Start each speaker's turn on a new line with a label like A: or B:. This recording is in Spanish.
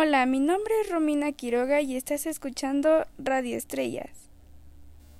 A: Hola, mi nombre es Romina Quiroga y estás escuchando Radio Estrellas.